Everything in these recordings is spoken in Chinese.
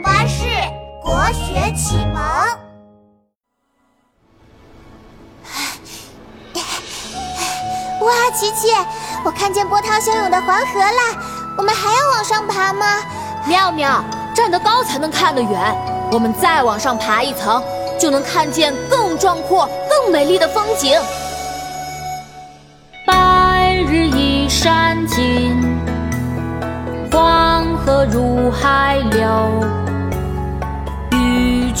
巴士国学启蒙。哇，琪琪，我看见波涛汹涌的黄河啦！我们还要往上爬吗？妙妙，站得高才能看得远，我们再往上爬一层，就能看见更壮阔、更美丽的风景。白日依山尽，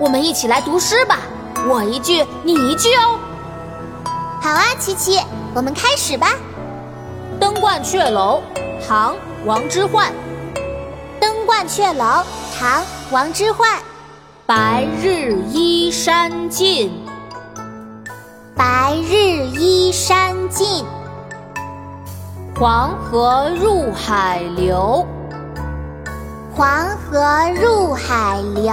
我们一起来读诗吧，我一句，你一句哦。好啊，琪琪，我们开始吧。《登鹳雀楼》唐·王之涣。《登鹳雀楼》唐·王之涣。白日依山尽，白日依山尽。黄河入海流，黄河入海流。